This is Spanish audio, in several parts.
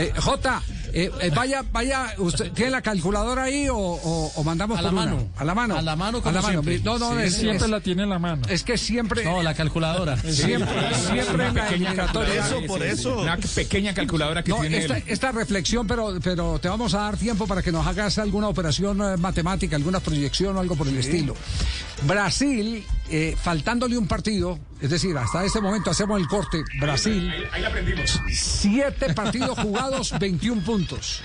Eh, J, eh, eh, vaya, vaya, ¿usted tiene la calculadora ahí o, o- o mandamos A por la una? mano. A la mano. A la mano, A como la mano. siempre. No, no, Sí, es, Siempre es- la tiene en la mano. es que siempre, No, la calculadora. siempre, siempre en la calculadora. Eso, por eso. Una pequeña calculadora que No, tiene esta, él. esta reflexión, pero, pero te vamos a dar tiempo para que nos hagas alguna operación eh, matemática, alguna proyección o algo por el estilo. Brasil, eh, faltándole un partido, es decir, hasta este momento hacemos el corte, Brasil, siete partidos jugados, 21 puntos.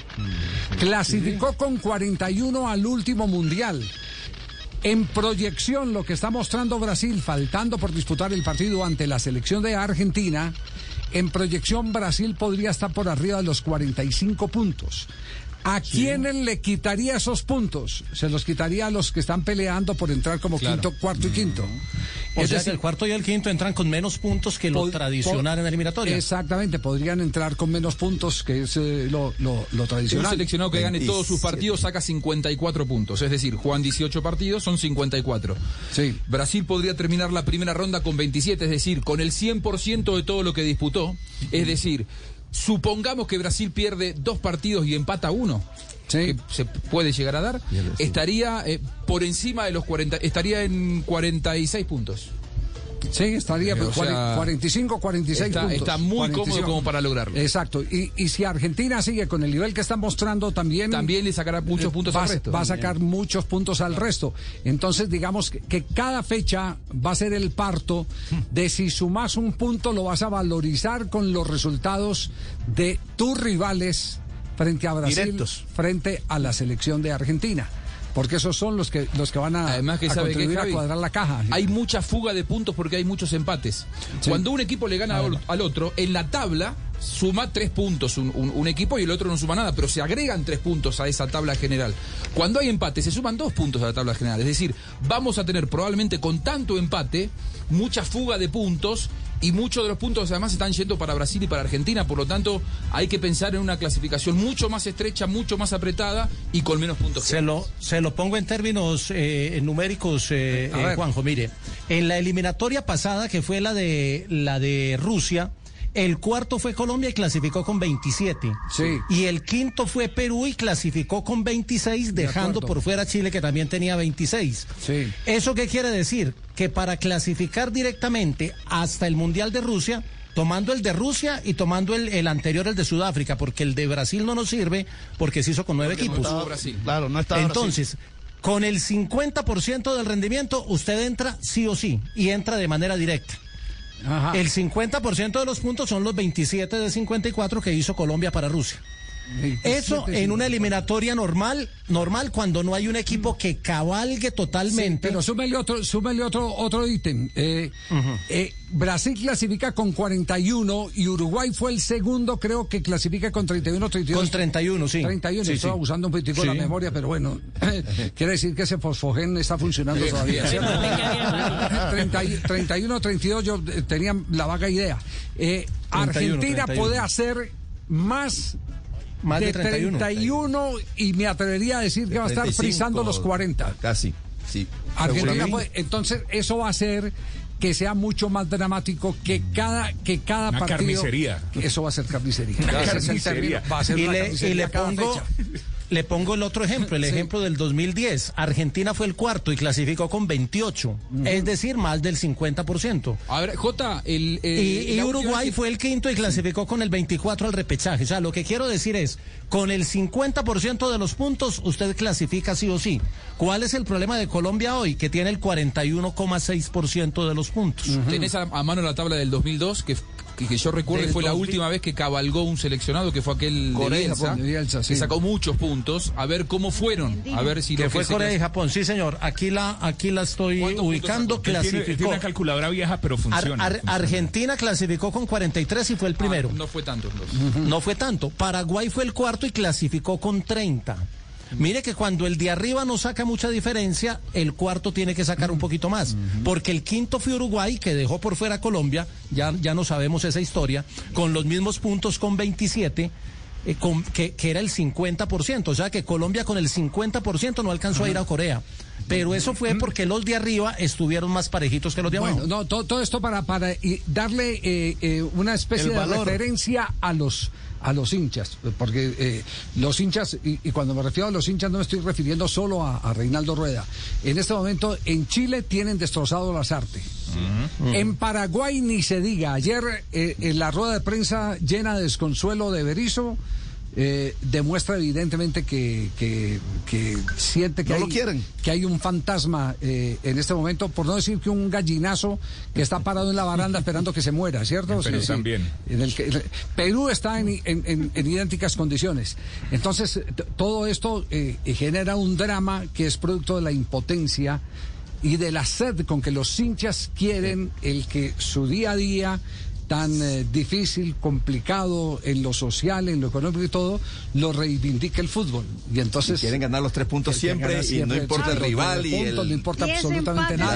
Clasificó con 41 al último mundial. En proyección, lo que está mostrando Brasil, faltando por disputar el partido ante la selección de Argentina, en proyección Brasil podría estar por arriba de los 45 puntos. ¿A quiénes le quitaría esos puntos? Se los quitaría a los que están peleando por entrar como quinto, cuarto y quinto. O Es sea decir, que el cuarto y el quinto entran con menos puntos que lo pod- tradicional pod- en la eliminatoria. Exactamente, podrían entrar con menos puntos, que es eh, lo, lo- lo Un tradicional. seleccionado que gane todos sus 27. partidos saca 54 puntos. Es decir, juegan 18 partidos, son 54. Sí. Brasil podría terminar la primera ronda con 27, es decir, con el 100% de todo lo que disputó. Es decir, supongamos que Brasil pierde dos partidos y empata uno. Sí. que se puede llegar a dar, estaría eh, por encima de los 40, estaría en 46 puntos. Sí, estaría Eh, o pues, sea, 45, 46 está- puntos. está muy 45. cómodo como para lograrlo. Exacto. Y, y si Argentina sigue con el nivel que está mostrando, también... También le sacará muchos eh, puntos va, al resto. Va a sacar muchos puntos al resto. Entonces, digamos que, que cada fecha va a ser el parto de si sumas un punto, lo vas a valorizar con los resultados de tus rivales frente a Brasil, Directos. frente a la selección de Argentina. Porque esos son los que los que van a, Además que a sabe que a cuadrar la caja. Hay mucha fuga de puntos porque hay muchos empates. Cuando un equipo le gana al, al otro, en la tabla suma tres puntos un, un- un equipo y el otro no suma nada, pero se agregan tres puntos a esa tabla general. Cuando hay empate, se suman dos puntos a la tabla general. Es decir, vamos a tener probablemente con tanto empate mucha fuga de puntos y muchos de los puntos además están yendo para Brasil y para Argentina. Por lo tanto, hay que pensar en una clasificación mucho más estrecha, mucho más apretada y con menos puntos. Se lo, se lo pongo en términos eh, numéricos, eh, eh. Juanjo. Mire, en la eliminatoria pasada, que fue la de la de Rusia, el cuarto fue Colombia y clasificó con 27. Sí. Y el quinto fue Perú y clasificó con 26, dejando por fuera a Chile, que también tenía 26. Sí. ¿Eso qué quiere decir? Que para clasificar directamente hasta el Mundial de Rusia, tomando el de Rusia y tomando el, el anterior, el de Sudáfrica, porque el de Brasil no nos sirve porque se hizo con nueve equipos. estaba Brasil. Claro, no está Entonces, con el 50% del rendimiento, usted entra sí o sí y entra de manera directa. Ajá. El 50% de los puntos son los 27 de 54 que hizo Colombia para Rusia. Eso 27, en una sí. eliminatoria normal, normal cuando no hay un equipo que cabalgue totalmente. Pero súmele otro, súmele otro, otro ítem. Eh, eh, Brasil clasifica con 41 y Uruguay fue el segundo, creo que clasifica con 31, 32. con 31, sí. 31, Sí, estoy sí. abusando un poquitico de la Sí. memoria, pero bueno, quiere decir que ese fosfogen está funcionando todavía. ¿cierto? 30 y- 31, 32, yo eh, tenía la vaga idea. Eh, 31, Argentina 31. puede hacer más, Más de 31. 31 y me atrevería a decir que va a estar 35, frisando los 40. Casi, sí. Argentina Sí. puede- entonces eso va a hacer que sea mucho más dramático que cada que cada Una partido carnicería. eso va a ser carnicería Una Ese es el carnicería. término, va a ser y una le, y carnicería le cada pongo fecha. Le pongo el otro ejemplo, el Sí. ejemplo del 2010. Argentina fue el cuarto y clasificó con 28, es decir, más del 50%. A ver, J, el, Y, eh, y Uruguay que- fue el quinto y clasificó con el 24 al repechaje. O sea, lo que quiero decir es, con el 50% de los puntos, usted clasifica sí o sí. ¿Cuál es el problema de Colombia hoy? Que tiene el 41,6% de los puntos. Tenés a, a mano la tabla del 2002, que, que, que yo recuerdo fue la 2000. última vez que cabalgó un seleccionado, que fue aquel Corea de Bielsa, Japón, de Bielsa, sí. que sacó muchos puntos. A ver cómo fueron, a ver si Que lo fue Corea y Japón, sí señor. Aquí la, aquí la estoy ¿Cuántos puntos ubicando. Él tiene, Clasificó. una calculadora vieja, pero funciona. Ar- funciona. Argentina clasificó con 43 y fue el primero. Ah, no fue tanto. entonces. No fue tanto. Paraguay fue el cuarto y clasificó con 30. Mire que cuando el de arriba no saca mucha diferencia, el cuarto tiene que sacar un poquito más. Porque el quinto fue Uruguay, que dejó por fuera a Colombia, ya, ya no sabemos esa historia, con los mismos puntos con 27. eh, con- que, que era el 50%, o sea que Colombia con el 50% no alcanzó a ir a Corea. Pero eso fue porque los de arriba estuvieron más parejitos que los de abajo. Bueno, no, todo, todo esto para, para y darle eh, eh, una especie El de valor. referencia a los a los hinchas, porque eh, los hinchas, y, y cuando me refiero a los hinchas no me estoy refiriendo solo a, a Reinaldo Rueda. En este momento en Chile tienen destrozado las artes. En Paraguay ni se diga. Ayer eh, en la rueda de prensa llena de desconsuelo de Berizzo eh, demuestra evidentemente que, que- que siente que, No lo hay, quieren. que hay un fantasma eh, en este momento, por no decir que un gallinazo que está parado en la baranda esperando que se muera, ¿cierto? En Perú también. En el que- Perú está en, en- en- en idénticas condiciones. Entonces, todo esto eh, genera un drama que es producto de la impotencia y de la sed con que los hinchas quieren el que su día a día tan eh, difícil, complicado en lo social, en lo económico y todo, lo reivindique el fútbol. Y entonces Quieren ganar los tres puntos siempre y no importa el rival y puntos, el... no importa Y absolutamente empate nada.